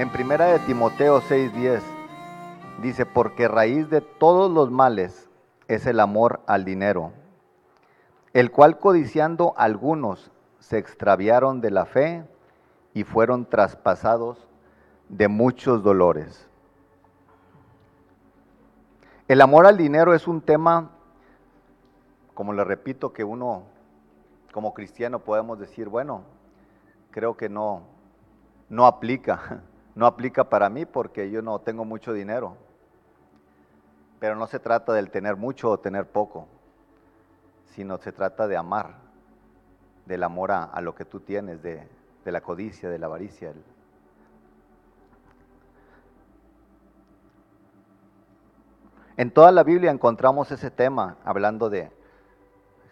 En primera de Timoteo 6:10 dice, porque raíz de todos los males es el amor al dinero, el cual codiciando algunos se extraviaron de la fe y fueron traspasados de muchos dolores. El amor al dinero es un tema, como le repito, que uno como cristiano podemos decir, bueno, creo que no, no aplica, no aplica para mí porque yo no tengo mucho dinero. Pero no se trata del tener mucho o tener poco, sino se trata de amar, del amor a, lo que tú tienes, de la codicia, de la avaricia. En toda la Biblia encontramos ese tema, hablando de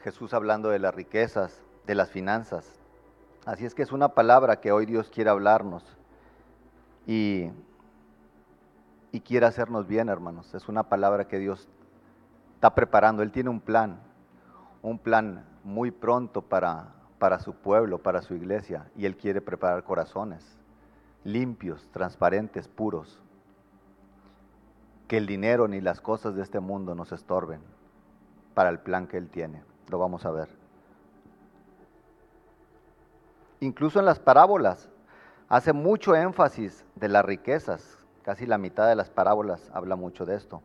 Jesús hablando de las riquezas, de las finanzas. Así es que es una palabra que hoy Dios quiere hablarnos y, quiere hacernos bien, hermanos. Es una palabra que Dios está preparando. Él tiene un plan, un plan muy pronto para, para su pueblo, para su iglesia, y Él quiere preparar corazones limpios, transparentes, puros. Que el dinero ni las cosas de este mundo nos estorben para el plan que Él tiene. Lo vamos a ver. Incluso en las parábolas hace mucho énfasis de las riquezas. Casi la mitad de las parábolas habla mucho de esto.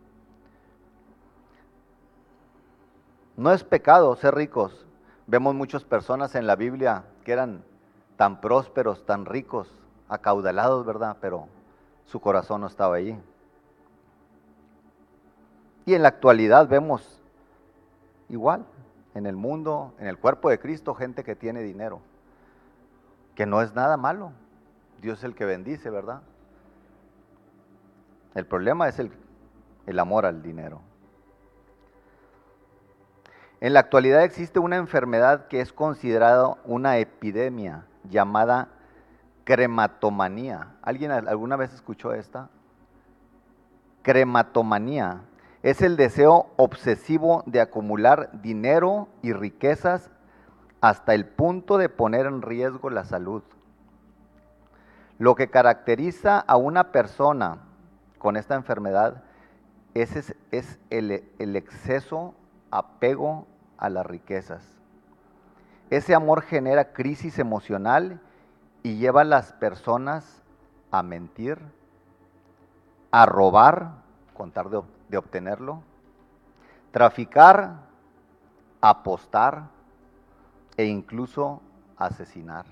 No es pecado ser ricos, Vemos muchas personas en la Biblia que eran tan prósperos, tan ricos, acaudalados, ¿verdad? Pero su corazón no estaba allí. Y en la actualidad vemos igual, en el mundo, en el cuerpo de Cristo, gente que tiene dinero, que no es nada malo. Dios es el que bendice, ¿verdad? El problema es el, el amor al dinero. En la actualidad existe una enfermedad que es considerada una epidemia llamada crematomanía. ¿Alguien alguna vez escuchó esta? Crematomanía es el deseo obsesivo de acumular dinero y riquezas hasta el punto de poner en riesgo la salud. Lo que caracteriza a una persona con esta enfermedad es, el exceso apego a las riquezas. Ese amor genera crisis emocional y lleva a las personas a mentir, a robar, contar de, de obtenerlo, traficar, apostar e incluso asesinar.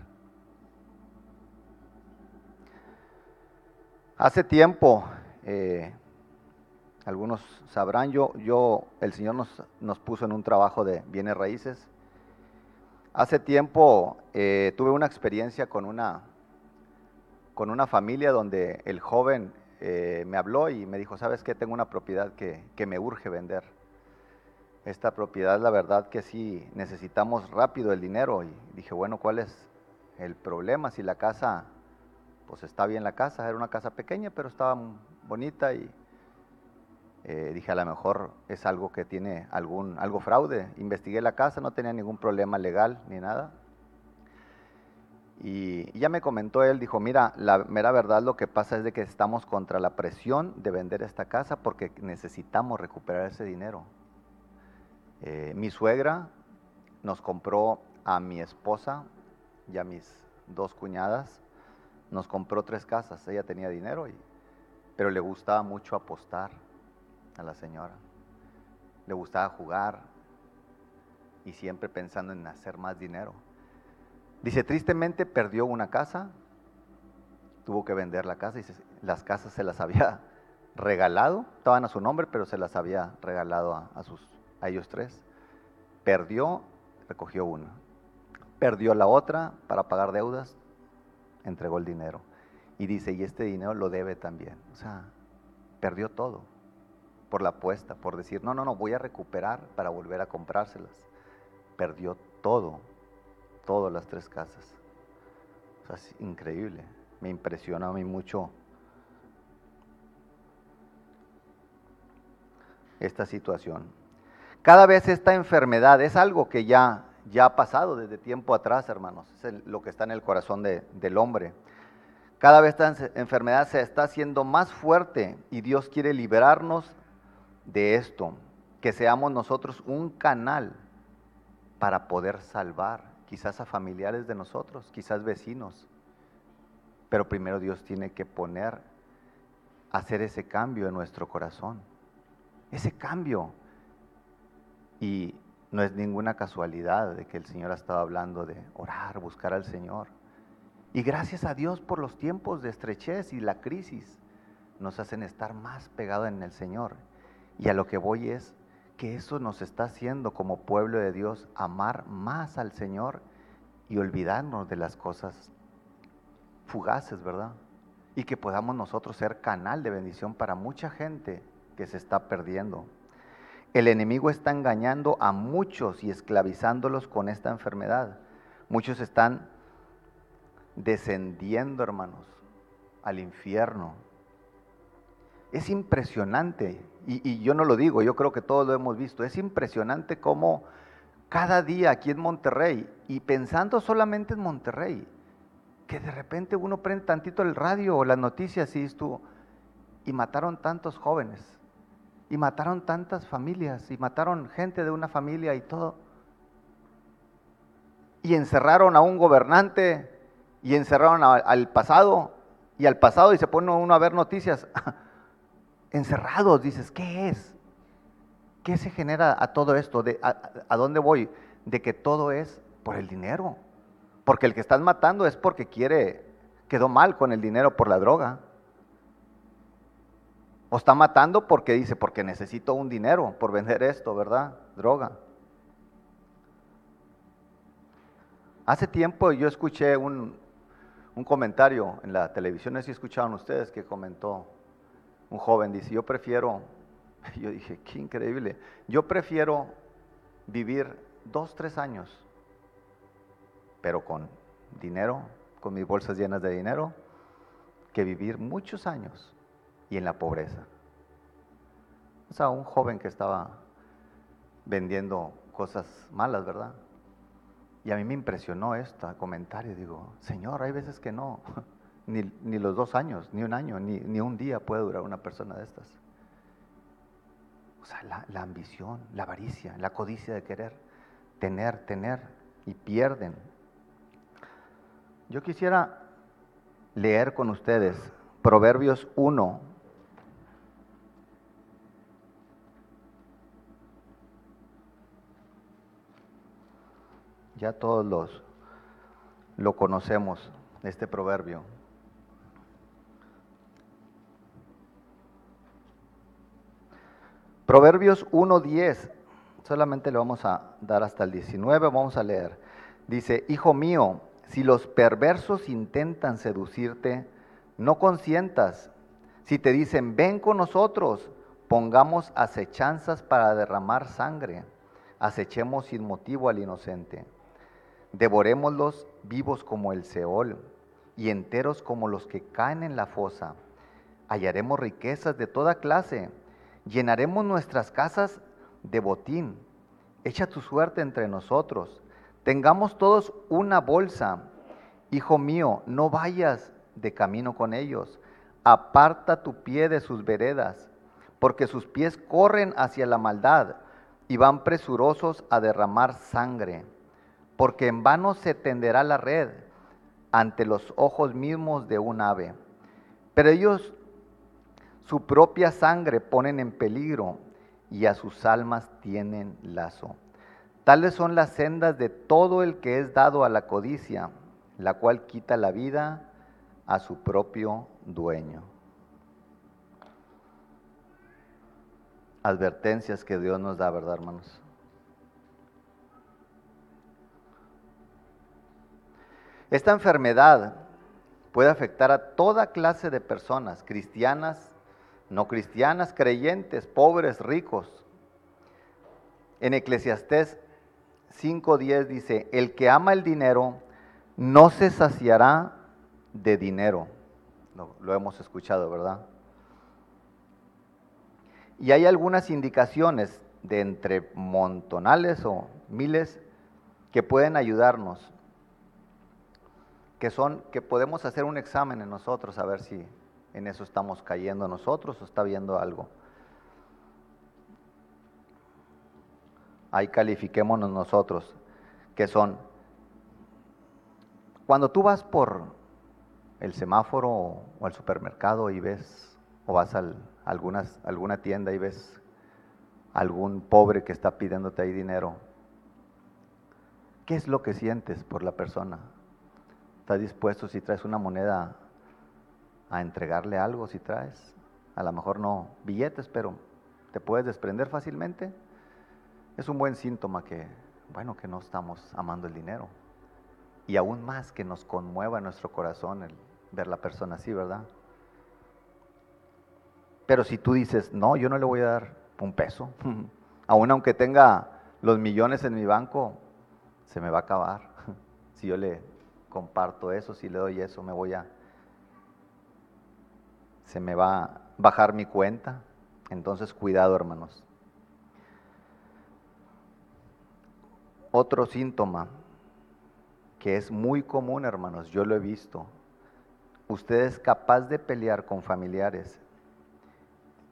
Hace tiempo, eh, algunos sabrán, yo, yo el Señor nos, nos, puso en un trabajo de bienes raíces. Hace tiempo eh, tuve una experiencia con una, con una familia donde el joven eh, me habló y me dijo, ¿sabes qué? Tengo una propiedad que, que me urge vender. Esta propiedad, la verdad que sí, necesitamos rápido el dinero. Y dije, bueno, ¿cuál es el problema? Si la casa, pues está bien la casa, era una casa pequeña, pero estaba bonita y eh, dije, a lo mejor es algo que tiene algún, algo fraude. Investigué la casa, no tenía ningún problema legal ni nada. Y, ya me comentó él, dijo, mira, la mera verdad lo que pasa es de que estamos contra la presión de vender esta casa porque necesitamos recuperar ese dinero. Eh, mi suegra nos compró a mi esposa y a mis dos cuñadas, nos compró tres casas, ella tenía dinero, y, pero le gustaba mucho apostar a la señora. Le gustaba jugar y siempre pensando en hacer más dinero. Dice, tristemente perdió una casa, tuvo que vender la casa y las casas se las había regalado, estaban a su nombre, pero se las había regalado a, sus, a ellos tres. Perdió, recogió una. Perdió la otra para pagar deudas, entregó el dinero. Y dice, y este dinero lo debe también. O sea, perdió todo por la apuesta, por decir, no, no, no, voy a recuperar para volver a comprárselas. Perdió todo, todas las tres casas. O sea, es increíble. Me impresiona a mí mucho esta situación. Cada vez esta enfermedad es algo que ya, ya ha pasado desde tiempo atrás, hermanos. Es lo que está en el corazón del hombre. Cada vez esta enfermedad se está haciendo más fuerte y Dios quiere liberarnos de esto, que seamos nosotros un canal para poder salvar quizás a familiares de nosotros, quizás vecinos. Pero primero Dios tiene que poner, hacer ese cambio en nuestro corazón. Ese cambio. Y no es ninguna casualidad de que el Señor ha estado hablando de orar, buscar al Señor. Y gracias a Dios por los tiempos de estrechez y la crisis nos hacen estar más pegados en el Señor. Y a lo que voy es que eso nos está haciendo como pueblo de Dios amar más al Señor y olvidarnos de las cosas fugaces, ¿verdad? Y que podamos nosotros ser canal de bendición para mucha gente que se está perdiendo. El enemigo está engañando a muchos y esclavizándolos con esta enfermedad. Muchos están descendiendo, hermanos, al infierno. Es impresionante, y, yo no lo digo, yo creo que todos lo hemos visto, es impresionante cómo cada día aquí en Monterrey, y pensando solamente en Monterrey, que de repente uno prende tantito el radio o las noticias y estuvo, y mataron tantos jóvenes, y mataron tantas familias, y mataron gente de una familia y todo, y encerraron a un gobernante y encerraron al pasado y al pasado y se pone uno a ver noticias encerrados. Dices, ¿qué es? ¿Qué se genera a todo esto? De, a, dónde voy? De que todo es por el dinero. Porque el que están matando es porque quiere, quedó mal con el dinero por la droga. O está matando porque dice, porque necesito un dinero por vender esto, ¿verdad? Droga. Hace tiempo yo escuché un, un comentario en la televisión, no sé si escucharon ustedes, que comentó un joven, dice, yo prefiero, yo dije, qué increíble, yo prefiero vivir dos, tres años, pero con dinero, con mis bolsas llenas de dinero, que vivir muchos años y en la pobreza. O sea, un joven que estaba vendiendo cosas malas, ¿verdad? Y a mí me impresionó este comentario. Digo, Señor, hay veces que no, ni, los dos años, ni un año, ni, ni, un día puede durar una persona de estas. O sea, la, la ambición, la avaricia, la codicia de querer tener, tener, y pierden. Yo quisiera leer con ustedes Proverbios 1, Ya todos los lo conocemos, este proverbio. Proverbios 1.10, solamente le vamos a dar hasta el 19, vamos a leer. Dice, Hijo mío, si los perversos intentan seducirte, no consientas. Si te dicen, ven con nosotros, pongamos acechanzas para derramar sangre, acechemos sin motivo al inocente. Devorémoslos vivos como el Seol y enteros como los que caen en la fosa. Hallaremos riquezas de toda clase, llenaremos nuestras casas de botín. Echa tu suerte entre nosotros. Tengamos todos una bolsa. Hijo mío, no vayas de camino con ellos. Aparta tu pie de sus veredas, porque sus pies corren hacia la maldad y van presurosos a derramar sangre porque en vano se tenderá la red ante los ojos mismos de un ave. Pero ellos su propia sangre ponen en peligro y a sus almas tienen lazo. Tales son las sendas de todo el que es dado a la codicia, la cual quita la vida a su propio dueño. Advertencias que Dios nos da, ¿verdad, hermanos? Esta enfermedad puede afectar a toda clase de personas, cristianas, no cristianas, creyentes, pobres, ricos. En Eclesiastés 5.10 dice, el que ama el dinero no se saciará de dinero. Lo, lo hemos escuchado, ¿verdad? Y hay algunas indicaciones de entre montonales o miles que pueden ayudarnos que son, que podemos hacer un examen en nosotros a ver si en eso estamos cayendo nosotros o está viendo algo. Ahí califiquémonos nosotros, que son, cuando tú vas por el semáforo o al supermercado y ves, o vas a alguna tienda y ves algún pobre que está pidiéndote ahí dinero, ¿qué es lo que sientes por la persona? ¿Estás dispuesto si traes una moneda a entregarle algo si traes? A lo mejor no billetes, pero te puedes desprender fácilmente es un buen síntoma que, bueno, que no estamos amando el dinero. Y aún más que nos conmueva nuestro corazón el ver la persona así, ¿verdad? Pero si tú dices, no, yo no le voy a dar un peso, aún aunque tenga los millones en mi banco, se me va a acabar. Si yo le comparto eso, si le doy eso, me voy a, se me va a bajar mi cuenta. Entonces, cuidado, hermanos. Otro síntoma que es muy común, hermanos, yo lo he visto. Usted es capaz de pelear con familiares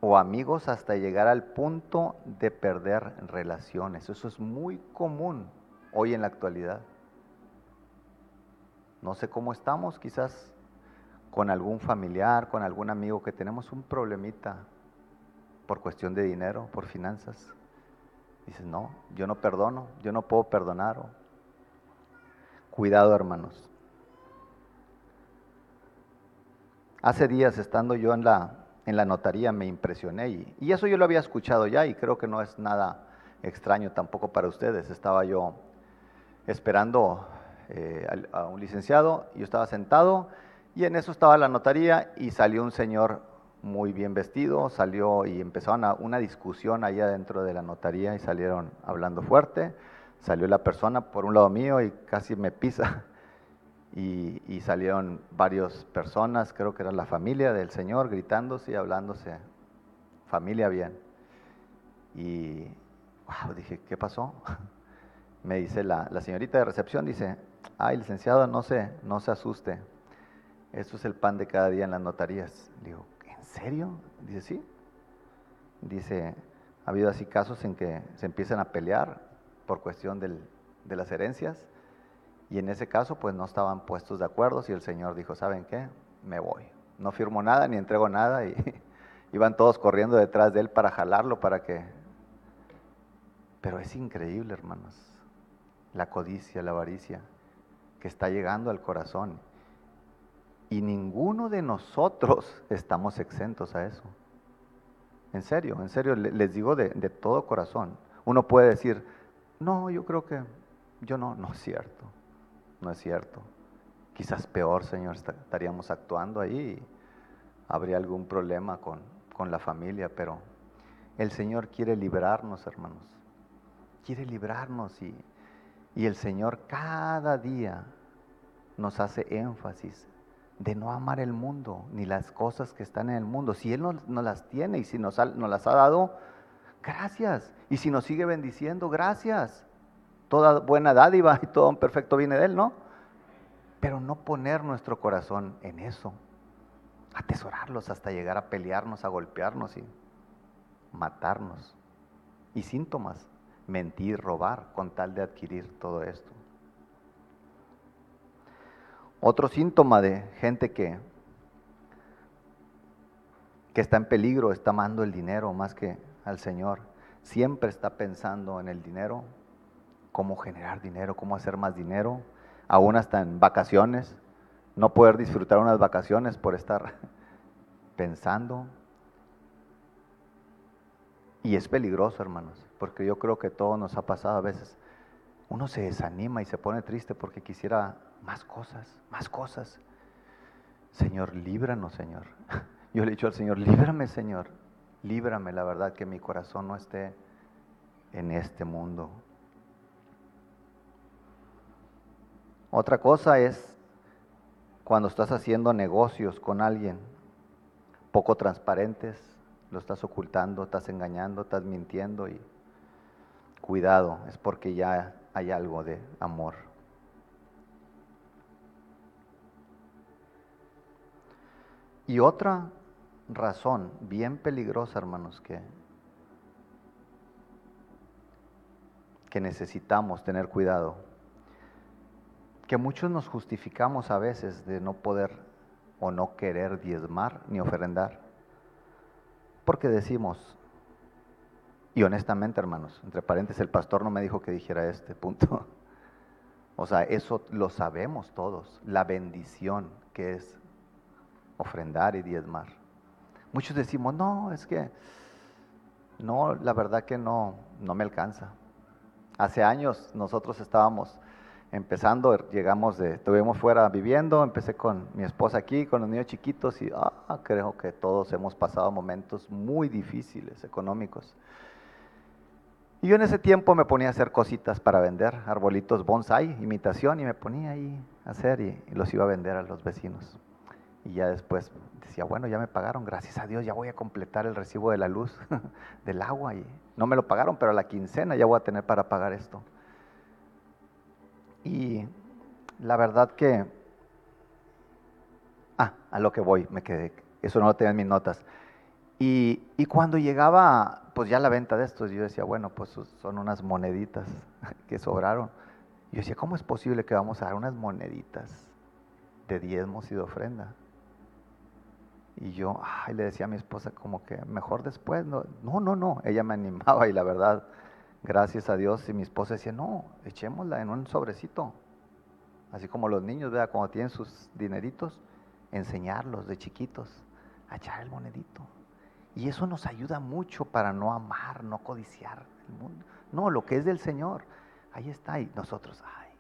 o amigos hasta llegar al punto de perder relaciones. Eso es muy común hoy en la actualidad. No sé cómo estamos, quizás con algún familiar, con algún amigo que tenemos un problemita por cuestión de dinero, por finanzas. Dices, no, yo no perdono, yo no puedo perdonar. Cuidado, hermanos. Hace días, estando yo en la, en la notaría, me impresioné y, y eso yo lo había escuchado ya y creo que no es nada extraño tampoco para ustedes. Estaba yo esperando eh, a un licenciado, yo estaba sentado y en eso estaba la notaría y salió un señor muy bien vestido, salió y empezaron una discusión allá dentro de la notaría y salieron hablando fuerte. Salió la persona por un lado mío y casi me pisa. Y, salieron varias personas, creo que era la familia del Señor, gritándose y hablándose. Familia bien. Y wow, dije, ¿qué pasó? Me dice la, la señorita de recepción, dice, ay, licenciado, no se, no se asuste. Esto es el pan de cada día en las notarías. Digo, serio? Dice, sí. Dice, ha habido así casos en que se empiezan a pelear por cuestión de las herencias y en ese caso pues no estaban puestos de acuerdo y el Señor dijo, ¿saben qué? Me voy. No firmo nada ni entrego nada y iban todos corriendo detrás de él para jalarlo para que... Pero es increíble, hermanos, la codicia, la avaricia que está llegando al corazón y ninguno de nosotros estamos exentos a eso. En serio, en serio, les digo de, todo corazón. Uno puede decir, no, yo creo que yo no, no es cierto, no es cierto. Quizás peor, Señor, estaríamos actuando ahí habría algún problema con, con la familia, pero el Señor quiere librarnos, hermanos. Quiere librarnos y, y el Señor cada día nos hace énfasis de no amar el mundo ni las cosas que están en el mundo. Si Él no, las tiene y si nos, nos las ha dado, gracias. Y si nos sigue bendiciendo, gracias. Toda buena dádiva y todo perfecto viene de Él, ¿no? Pero no poner nuestro corazón en eso. Atesorarlos hasta llegar a pelearnos, a golpearnos y matarnos. Y síntomas, mentir, robar, con tal de adquirir todo esto. Otro síntoma de gente que, que está en peligro, está amando el dinero más que al Señor. Siempre está pensando en el dinero, cómo generar dinero, cómo hacer más dinero, aún hasta en vacaciones, no poder disfrutar unas vacaciones por estar pensando. Y es peligroso, hermanos, porque yo creo que todo nos ha pasado a veces. Uno se desanima y se pone triste porque quisiera más cosas, más cosas. Señor, líbranos, Señor. Yo le he dicho al Señor, líbrame, Señor. Líbrame, la verdad, que mi corazón no esté en este mundo. Otra cosa es cuando estás haciendo negocios con alguien poco transparentes, lo estás ocultando, estás engañando, estás mintiendo y cuidado, es porque ya hay algo de amor. Y otra razón bien peligrosa, hermanos, que, que necesitamos tener cuidado, que muchos nos justificamos a veces de no poder o no querer diezmar ni ofrendar, porque decimos, y honestamente hermanos, entre paréntesis, el pastor no me dijo que dijera este punto, o sea, eso lo sabemos todos, la bendición que es ofrendar y diezmar. Muchos decimos, no, es que no, la verdad que no, no me alcanza. Hace años nosotros estábamos empezando, llegamos de, estuvimos fuera viviendo, empecé con mi esposa aquí, con los niños chiquitos y ah, creo que todos hemos pasado momentos muy difíciles económicos. Y yo en ese tiempo me ponía a hacer cositas para vender, arbolitos bonsai, imitación, y me ponía ahí a hacer y los iba a vender a los vecinos. Y ya después decía, bueno, ya me pagaron, gracias a Dios, ya voy a completar el recibo de la luz, del agua. Y no me lo pagaron, pero a la quincena ya voy a tener para pagar esto. Y la verdad que, ah, a lo que voy, me quedé, eso no lo tenía en mis notas. Y, cuando llegaba, pues ya la venta de estos, yo decía, bueno, pues son unas moneditas que sobraron. Yo decía, ¿cómo es posible que vamos a dar unas moneditas de diezmos y de ofrenda? Y yo ay, le decía a mi esposa como que mejor después. No, no, no, no. Ella me animaba y la verdad, gracias a Dios, y mi esposa decía, no, echémosla en un sobrecito. Así como los niños, ¿verdad? Cuando tienen sus dineritos, enseñarlos de chiquitos a echar el monedito. Y eso nos ayuda mucho para no amar, no codiciar el mundo. No, lo que es del Señor, ahí está. Y nosotros, ay,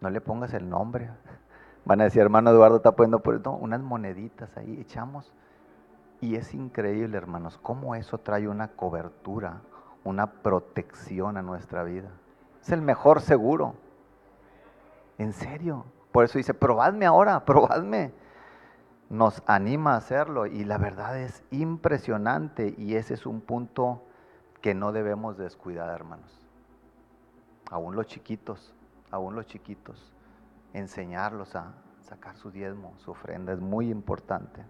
no le pongas el nombre. Van a decir, hermano Eduardo está poniendo por esto, unas moneditas ahí, echamos. Y es increíble, hermanos, cómo eso trae una cobertura, una protección a nuestra vida. Es el mejor seguro. En serio. Por eso dice, probadme ahora, probadme. Nos anima a hacerlo y la verdad es impresionante y ese es un punto que no debemos descuidar, hermanos. Aún los chiquitos, aún los chiquitos enseñarlos a sacar su diezmo, su ofrenda, es muy importante.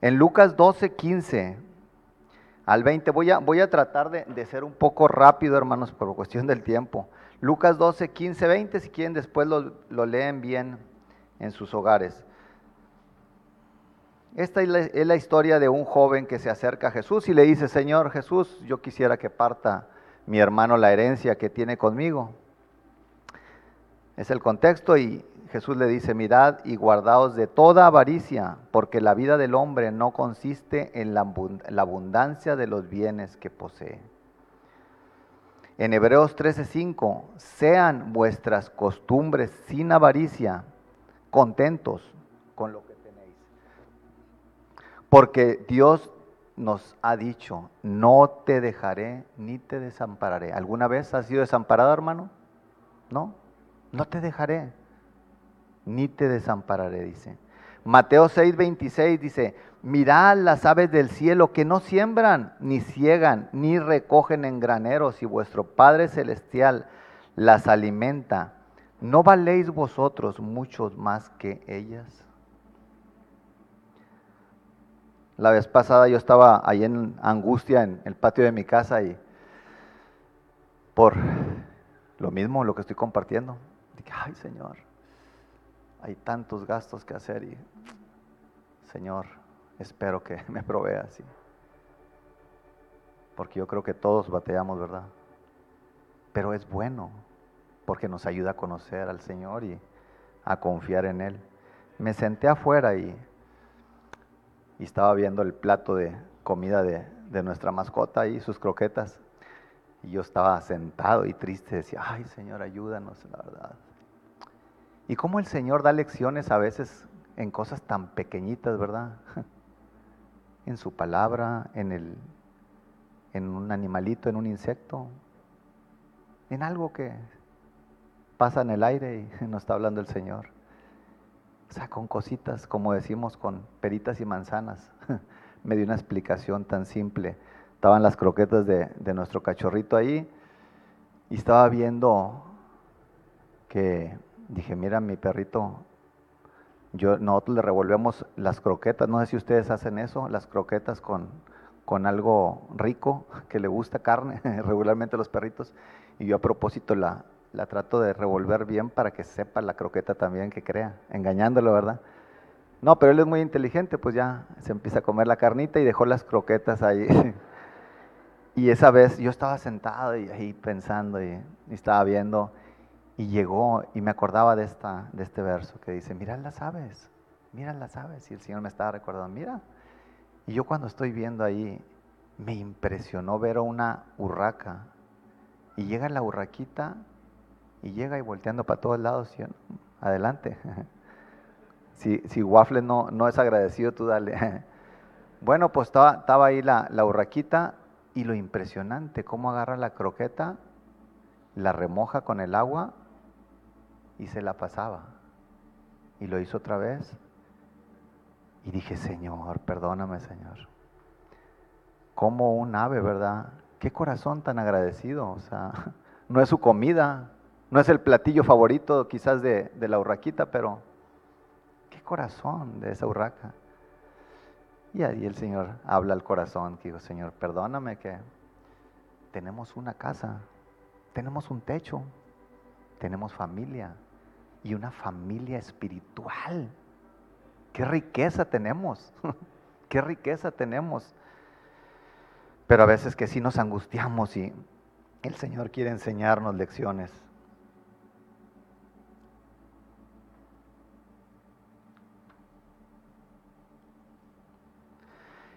En Lucas 12, 15 al 20, voy a, voy a tratar de, ser un poco rápido, hermanos, por cuestión del tiempo. Lucas 12, 15, 20, si quieren después lo, lo leen bien en sus hogares. Esta es la, es la, historia de un joven que se acerca a Jesús y le dice, Señor Jesús, yo quisiera que parta mi hermano la herencia que tiene conmigo. Es el contexto y Jesús le dice, mirad y guardaos de toda avaricia, porque la vida del hombre no consiste en la abundancia de los bienes que posee. En Hebreos 13:5, sean vuestras costumbres sin avaricia, contentos con lo que tenéis. Porque Dios nos ha dicho, no te dejaré ni te desampararé. ¿Alguna vez has sido desamparado, hermano? No, no te dejaré ni te desampararé, dice. Mateo 6, 26 dice, mirad las aves del cielo que no siembran, ni ciegan, ni recogen en graneros, y vuestro Padre Celestial las alimenta. ¿No valéis vosotros muchos más que ellas? La vez pasada yo estaba ahí en angustia en el patio de mi casa y por lo mismo, lo que estoy compartiendo. Dije, ay Señor, hay tantos gastos que hacer y Señor, espero que me provea así. Porque yo creo que todos batallamos, ¿verdad? Pero es bueno, porque nos ayuda a conocer al Señor y a confiar en Él. Me senté afuera y y estaba viendo el plato de comida de, nuestra mascota y sus croquetas. Y yo estaba sentado y triste, decía, ay Señor, ayúdanos, la verdad. Y cómo el Señor da lecciones a veces en cosas tan pequeñitas, ¿verdad? En su palabra, en, el, en un animalito, en un insecto, en algo que pasa en el aire y nos está hablando el Señor. O sea, con cositas, como decimos, con peritas y manzanas. Me dio una explicación tan simple. Estaban las croquetas de, de nuestro cachorrito ahí y estaba viendo que dije, mira mi perrito, yo, nosotros le revolvemos las croquetas, no sé si ustedes hacen eso, las croquetas con, con algo rico, que le gusta carne, regularmente los perritos, y yo a propósito la, la trato de revolver bien para que sepa la croqueta también que crea, engañándolo, ¿verdad? No, pero él es muy inteligente, pues ya se empieza a comer la carnita y dejó las croquetas ahí. y esa vez yo estaba sentado y ahí pensando y, estaba viendo y llegó y me acordaba de, esta, de este verso que dice, mira las aves, mira las aves. Y el Señor me estaba recordando, mira. Y yo cuando estoy viendo ahí, me impresionó ver a una urraca. Y llega la urraquita y llega y volteando para todos lados, y, adelante. Si, si Waffle no, no es agradecido, tú dale. Bueno, pues estaba, estaba ahí la, la urraquita y lo impresionante, cómo agarra la croqueta, la remoja con el agua y se la pasaba. Y lo hizo otra vez. Y dije, Señor, perdóname, Señor. Como un ave, ¿verdad? Qué corazón tan agradecido. O sea, no es su comida, no es el platillo favorito quizás de, de la urraquita, pero corazón de esa urraca. Y ahí el Señor habla al corazón, que digo, Señor, perdóname que tenemos una casa, tenemos un techo, tenemos familia y una familia espiritual. Qué riqueza tenemos, qué riqueza tenemos. Pero a veces que sí nos angustiamos y el Señor quiere enseñarnos lecciones.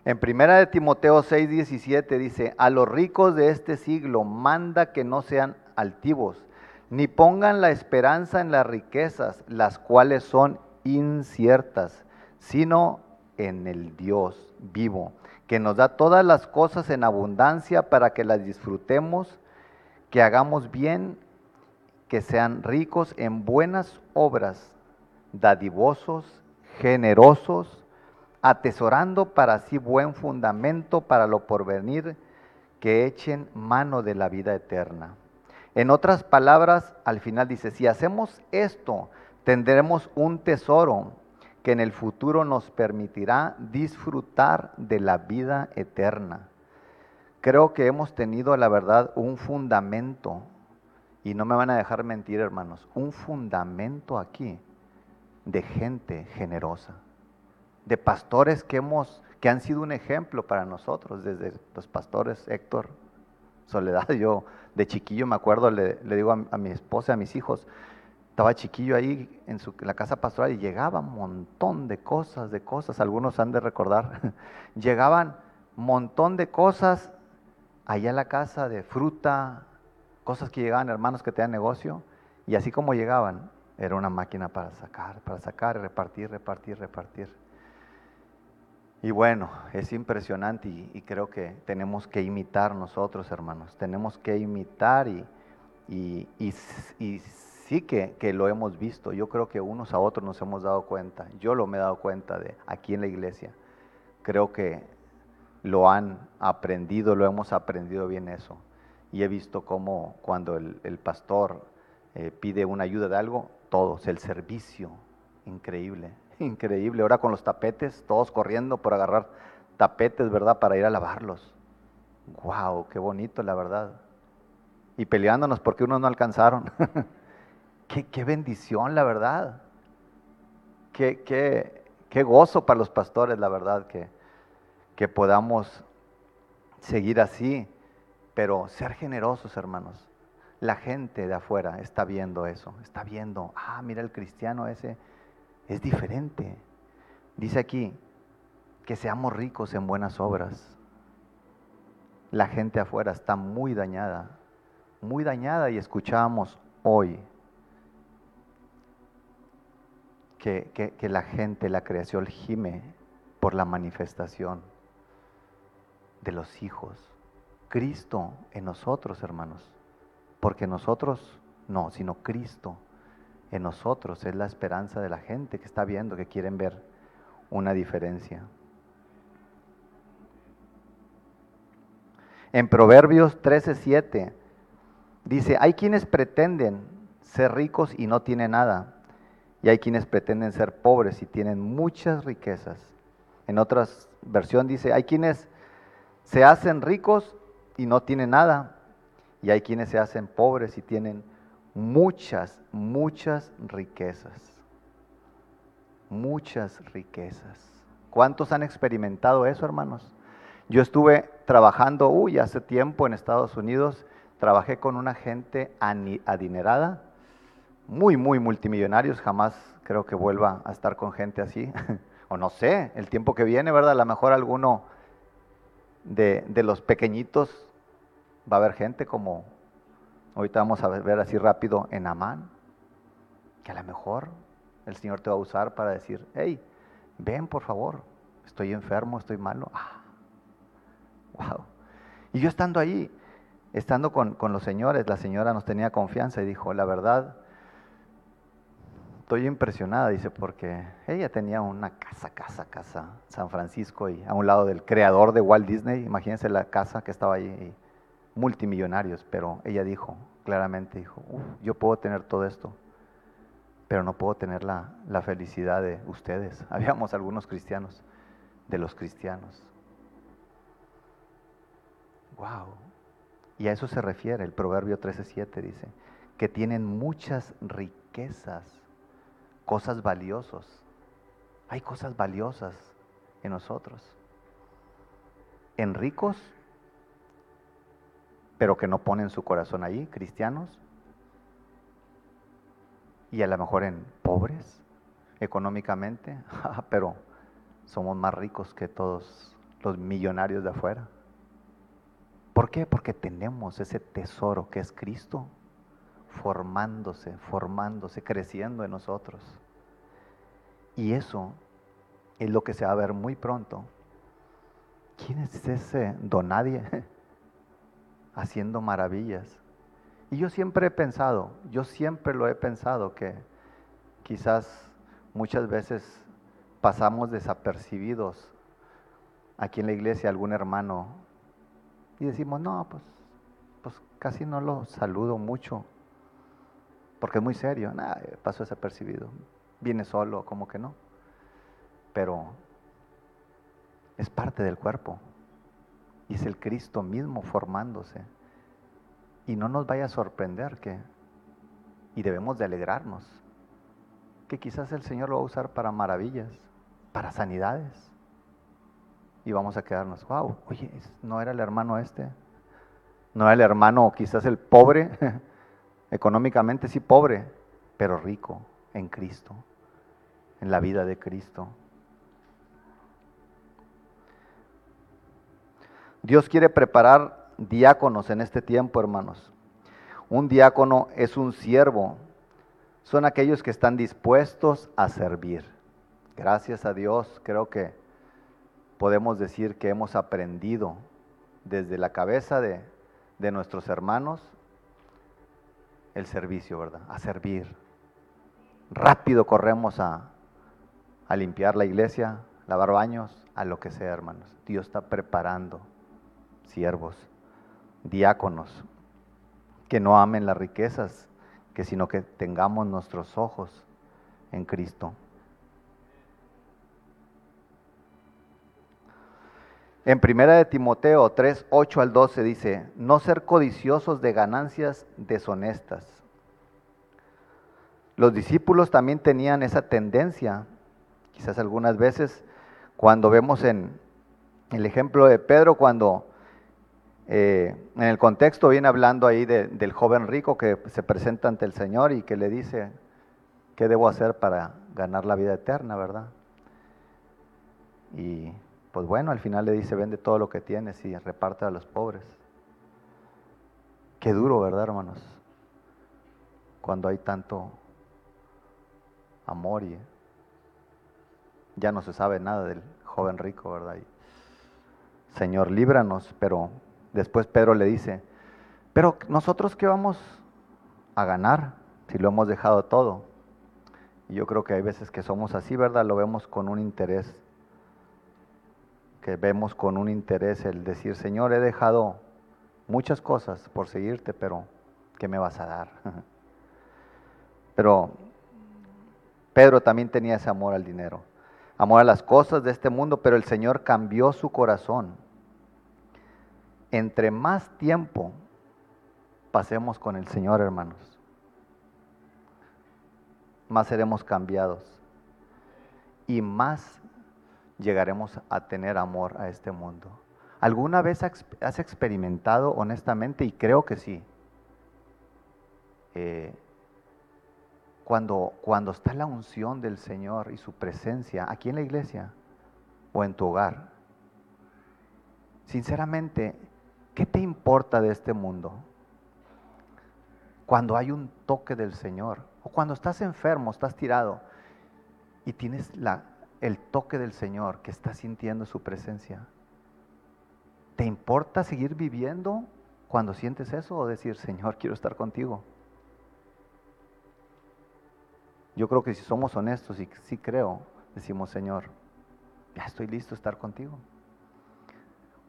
En primera de Timoteo 6, 17 dice, a los ricos de este siglo manda que no sean altivos, ni pongan la esperanza en las riquezas, las cuales son inciertas, sino en el Dios vivo, que nos da todas las cosas en abundancia para que las disfrutemos, que hagamos bien, que sean ricos en buenas obras, dadivosos, generosos, atesorando para sí buen fundamento para lo porvenir, que echen mano de la vida eterna. En otras palabras, al final dice, si hacemos esto, tendremos un tesoro que en el futuro nos permitirá disfrutar de la vida eterna. Creo que hemos tenido, la verdad, un fundamento, y no me van a dejar mentir, hermanos, un fundamento aquí de gente generosa de pastores que hemos, que han sido un ejemplo para nosotros, desde los pastores Héctor, Soledad, yo de chiquillo me acuerdo, le, digo a, mi esposa, a mis hijos, estaba chiquillo ahí en, su, la casa pastoral y llegaba un montón de cosas, de cosas, algunos han de recordar, llegaban montón de cosas allá a la casa de fruta, cosas que llegaban hermanos que tenían negocio, y así como llegaban, era una máquina para sacar, para sacar, repartir, repartir, repartir. Y bueno, es impresionante y, creo que tenemos que imitar nosotros, hermanos. Tenemos que imitar y, y, sí que, lo hemos visto. Yo creo que unos a otros nos hemos dado cuenta. Yo lo me he dado cuenta de aquí en la iglesia. Creo que lo han aprendido, lo hemos aprendido bien eso. Y he visto cómo cuando el, pastor eh, pide una ayuda de algo, todos, el servicio, increíble increíble. Ahora con los tapetes, todos corriendo por agarrar tapetes, ¿verdad? Para ir a lavarlos. ¡Wow! ¡Qué bonito, la verdad! Y peleándonos porque unos no alcanzaron. qué, bendición, la verdad! Qué, qué, qué, gozo para los pastores, la verdad, que, que podamos seguir así, pero ser generosos, hermanos. La gente de afuera está viendo eso, está viendo, ah, mira el cristiano ese, es diferente. Dice aquí que seamos ricos en buenas obras. La gente afuera está muy dañada, muy dañada y escuchamos hoy que, que la gente, la creación gime por la manifestación de los hijos. Cristo en nosotros, hermanos. Porque nosotros no, sino Cristo en nosotros, es la esperanza de la gente que está viendo, que quieren ver una diferencia. En Proverbios 13:7 dice, hay quienes pretenden ser ricos y no tienen nada. Y hay quienes pretenden ser pobres y tienen muchas riquezas. En otras versión dice, hay quienes se hacen ricos y no tienen nada. Y hay quienes se hacen pobres y tienen muchas, muchas riquezas. Muchas riquezas. ¿Cuántos han experimentado eso, hermanos? Yo estuve trabajando, uy, hace tiempo en Estados Unidos, trabajé con una gente adinerada, muy, muy multimillonarios, jamás creo que vuelva a estar con gente así, o no sé, el tiempo que viene, ¿verdad? A lo mejor alguno de, de los pequeñitos va a haber gente como, ahorita vamos a ver así rápido en Amán, que a lo mejor el Señor te va a usar para decir, hey, ven por favor, estoy enfermo, estoy malo. Ah, wow. Y yo estando ahí, estando con, con los señores, la señora nos tenía confianza y dijo, la verdad, estoy impresionada, dice, porque ella tenía una casa, casa, casa, San Francisco, y a un lado del creador de Walt Disney, imagínense la casa que estaba allí, multimillonarios, pero ella dijo, claramente dijo, yo puedo tener todo esto, pero no puedo tener la, la felicidad de ustedes. Habíamos algunos cristianos, de los cristianos. Wow. Y a eso se refiere el Proverbio 13:7, dice, que tienen muchas riquezas cosas valiosas. Hay cosas valiosas en nosotros. En ricos, pero que no ponen su corazón ahí, cristianos. Y a lo mejor en pobres, económicamente, pero somos más ricos que todos los millonarios de afuera. ¿Por qué? Porque tenemos ese tesoro que es Cristo formándose, formándose, creciendo en nosotros. Y eso es lo que se va a ver muy pronto. ¿Quién es ese don nadie haciendo maravillas? Y yo siempre he pensado, yo siempre lo he pensado, que quizás muchas veces pasamos desapercibidos aquí en la iglesia algún hermano y decimos, no, pues, pues casi no lo saludo mucho porque es muy serio, nada, pasó desapercibido. Viene solo, como que no. Pero es parte del cuerpo. Y es el Cristo mismo formándose. Y no nos vaya a sorprender que, y debemos de alegrarnos, que quizás el Señor lo va a usar para maravillas, para sanidades. Y vamos a quedarnos, wow, oye, ¿no era el hermano este? ¿No era el hermano quizás el pobre? Económicamente sí pobre, pero rico en Cristo, en la vida de Cristo. Dios quiere preparar diáconos en este tiempo, hermanos. Un diácono es un siervo, son aquellos que están dispuestos a servir. Gracias a Dios, creo que podemos decir que hemos aprendido desde la cabeza de, de nuestros hermanos el servicio, ¿verdad? A servir. Rápido corremos a, a limpiar la iglesia, lavar baños, a lo que sea, hermanos. Dios está preparando siervos, diáconos, que no amen las riquezas, que sino que tengamos nuestros ojos en Cristo. En primera de Timoteo 3, 8 al 12 dice, no ser codiciosos de ganancias deshonestas. Los discípulos también tenían esa tendencia, quizás algunas veces, cuando vemos en el ejemplo de Pedro, cuando eh, en el contexto viene hablando ahí del joven rico que se presenta ante el Señor y que le dice, ¿qué debo hacer para ganar la vida eterna, verdad? Y pues bueno, al final le dice, vende todo lo que tienes y reparte a los pobres. Qué duro, ¿verdad, hermanos? Cuando hay tanto amor y ya no se sabe nada del joven rico, ¿verdad? Señor, líbranos, pero después Pedro le dice, pero nosotros qué vamos a ganar si lo hemos dejado todo. Y yo creo que hay veces que somos así, ¿verdad? Lo vemos con un interés que vemos con un interés el decir, Señor, he dejado muchas cosas por seguirte, pero ¿qué me vas a dar? Pero Pedro también tenía ese amor al dinero, amor a las cosas de este mundo, pero el Señor cambió su corazón. Entre más tiempo pasemos con el Señor, hermanos, más seremos cambiados y más llegaremos a tener amor a este mundo. ¿Alguna vez has experimentado honestamente, y creo que sí, eh, cuando, cuando está la unción del Señor y su presencia aquí en la iglesia o en tu hogar? Sinceramente, ¿qué te importa de este mundo? Cuando hay un toque del Señor, o cuando estás enfermo, estás tirado y tienes la, el toque del Señor que estás sintiendo su presencia. ¿Te importa seguir viviendo cuando sientes eso o decir, Señor, quiero estar contigo? Yo creo que si somos honestos y sí creo, decimos, Señor, ya estoy listo a estar contigo.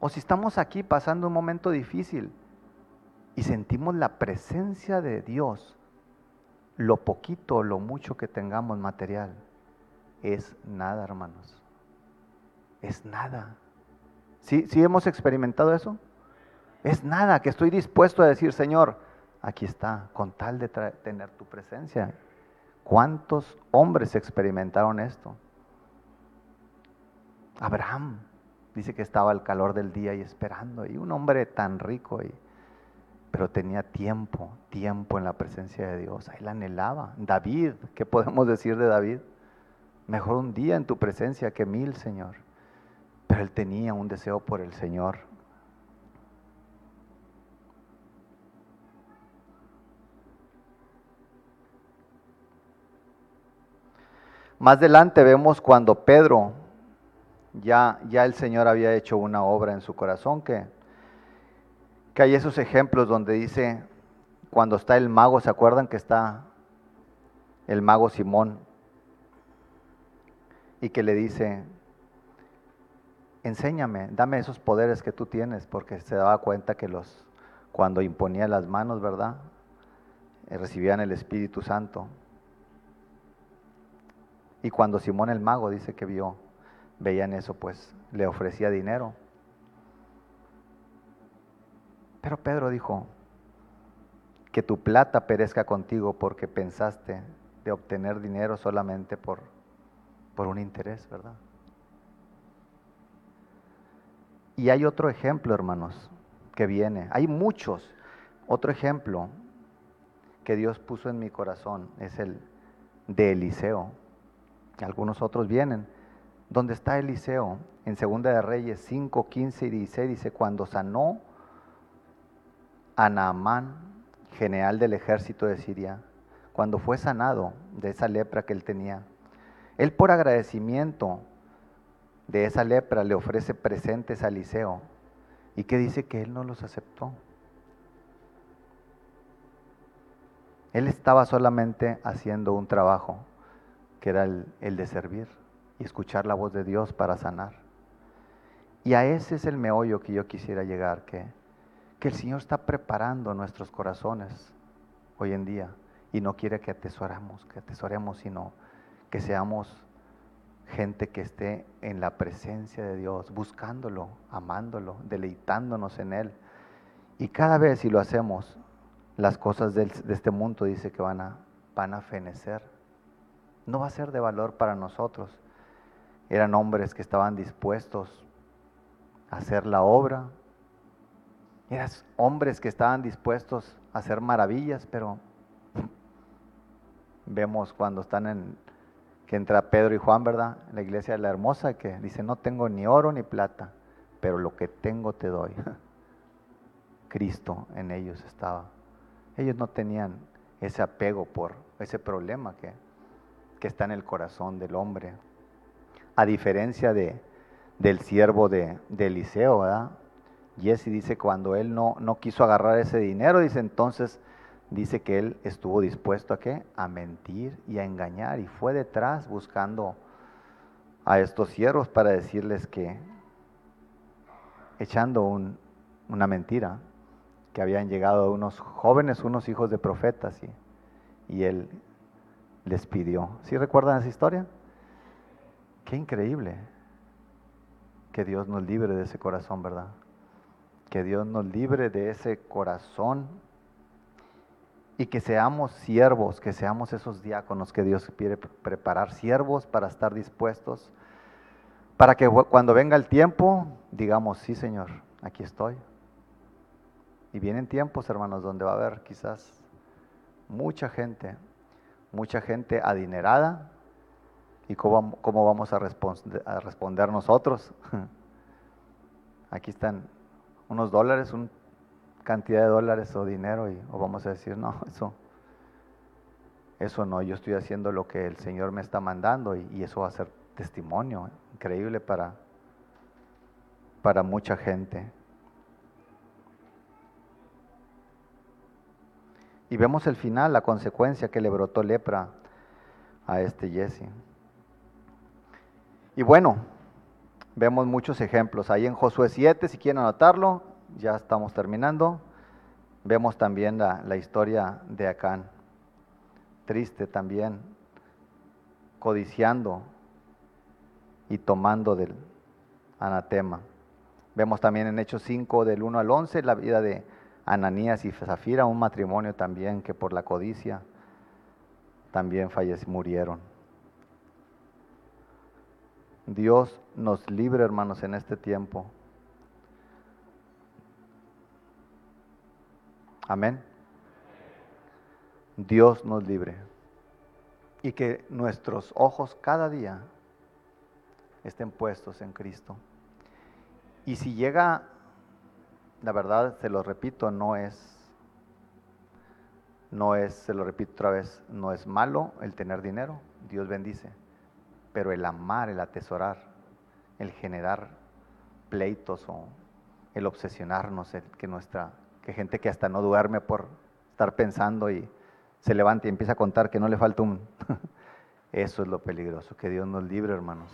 O si estamos aquí pasando un momento difícil y sentimos la presencia de Dios, lo poquito o lo mucho que tengamos material, es nada, hermanos. Es nada. ¿Sí, ¿Sí hemos experimentado eso? Es nada, que estoy dispuesto a decir, Señor, aquí está, con tal de tener tu presencia. ¿Cuántos hombres experimentaron esto? Abraham dice que estaba al calor del día y esperando, y un hombre tan rico, y, pero tenía tiempo, tiempo en la presencia de Dios, la anhelaba. David, ¿qué podemos decir de David? Mejor un día en tu presencia que mil, Señor. Pero él tenía un deseo por el Señor. Más adelante vemos cuando Pedro, ya, ya el Señor había hecho una obra en su corazón, que, que hay esos ejemplos donde dice, cuando está el mago, ¿se acuerdan que está el mago Simón? Y que le dice, enséñame, dame esos poderes que tú tienes, porque se daba cuenta que los, cuando imponía las manos, ¿verdad? Eh, recibían el Espíritu Santo. Y cuando Simón el mago dice que vio, veían eso, pues le ofrecía dinero. Pero Pedro dijo, que tu plata perezca contigo porque pensaste de obtener dinero solamente por, por un interés, ¿verdad? Y hay otro ejemplo, hermanos, que viene. Hay muchos. Otro ejemplo que Dios puso en mi corazón es el de Eliseo. Algunos otros vienen. ¿Dónde está Eliseo? En Segunda de Reyes 5, 15 y 16 dice, cuando sanó a Naamán, general del ejército de Siria, cuando fue sanado de esa lepra que él tenía, él por agradecimiento de esa lepra le ofrece presentes a Eliseo y que dice que él no los aceptó. Él estaba solamente haciendo un trabajo que era el, de servir y escuchar la voz de Dios para sanar. Y a ese es el meollo que yo quisiera llegar, que, que el Señor está preparando nuestros corazones hoy en día y no quiere que atesoramos, que atesoremos, sino que seamos gente que esté en la presencia de Dios, buscándolo, amándolo, deleitándonos en Él. Y cada vez si lo hacemos, las cosas de este mundo dice que van a, van a fenecer. No va a ser de valor para nosotros. Eran hombres que estaban dispuestos a hacer la obra. Eran hombres que estaban dispuestos a hacer maravillas, pero vemos cuando están en que entra Pedro y Juan, ¿verdad? La iglesia de la hermosa que dice, no tengo ni oro ni plata, pero lo que tengo te doy. Cristo en ellos estaba. Ellos no tenían ese apego por ese problema que, que está en el corazón del hombre. A diferencia de, del siervo de, Eliseo, ¿verdad? Jesse dice cuando él no, no quiso agarrar ese dinero, dice entonces dice que él estuvo dispuesto a qué? A mentir y a engañar y fue detrás buscando a estos siervos para decirles que, echando una mentira, que habían llegado unos jóvenes, unos hijos de profetas y, y él les pidió. ¿Sí recuerdan esa historia? Qué increíble que Dios nos libre de ese corazón, ¿verdad? Que Dios nos libre de ese corazón y que seamos siervos, que seamos esos diáconos que Dios quiere preparar, siervos para estar dispuestos, para que cuando venga el tiempo digamos, sí Señor, aquí estoy. Y vienen tiempos, hermanos, donde va a haber quizás mucha gente, mucha gente adinerada. ¿Y cómo, vamos a, responder nosotros? Aquí están unos dólares, una cantidad de dólares o dinero, y, vamos a decir, no, eso, eso no, yo estoy haciendo lo que el Señor me está mandando y, y eso va a ser testimonio increíble para, para mucha gente. Y vemos el final, la consecuencia que le brotó lepra a este Jesse. Y bueno, vemos muchos ejemplos. Ahí en Josué 7, si quieren anotarlo, ya estamos terminando. Vemos también la, historia de Acán. Triste también, codiciando y tomando del anatema. Vemos también en Hechos 5, del 1 al 11, la vida de Ananías y Zafira, un matrimonio también que por la codicia también fallecieron, murieron. Dios nos libre, hermanos, en este tiempo. Amén. Dios nos libre. Y que nuestros ojos cada día estén puestos en Cristo. Y si llega la verdad, se lo repito, no es, no es, se lo repito otra vez, no es malo el tener dinero, Dios bendice, pero el amar, el atesorar, el generar pleitos o el obsesionarnos, el que nuestra, que gente que hasta no duerme por estar pensando y se levanta y empieza a contar que no le falta un, eso es lo peligroso, que Dios nos libre, hermanos.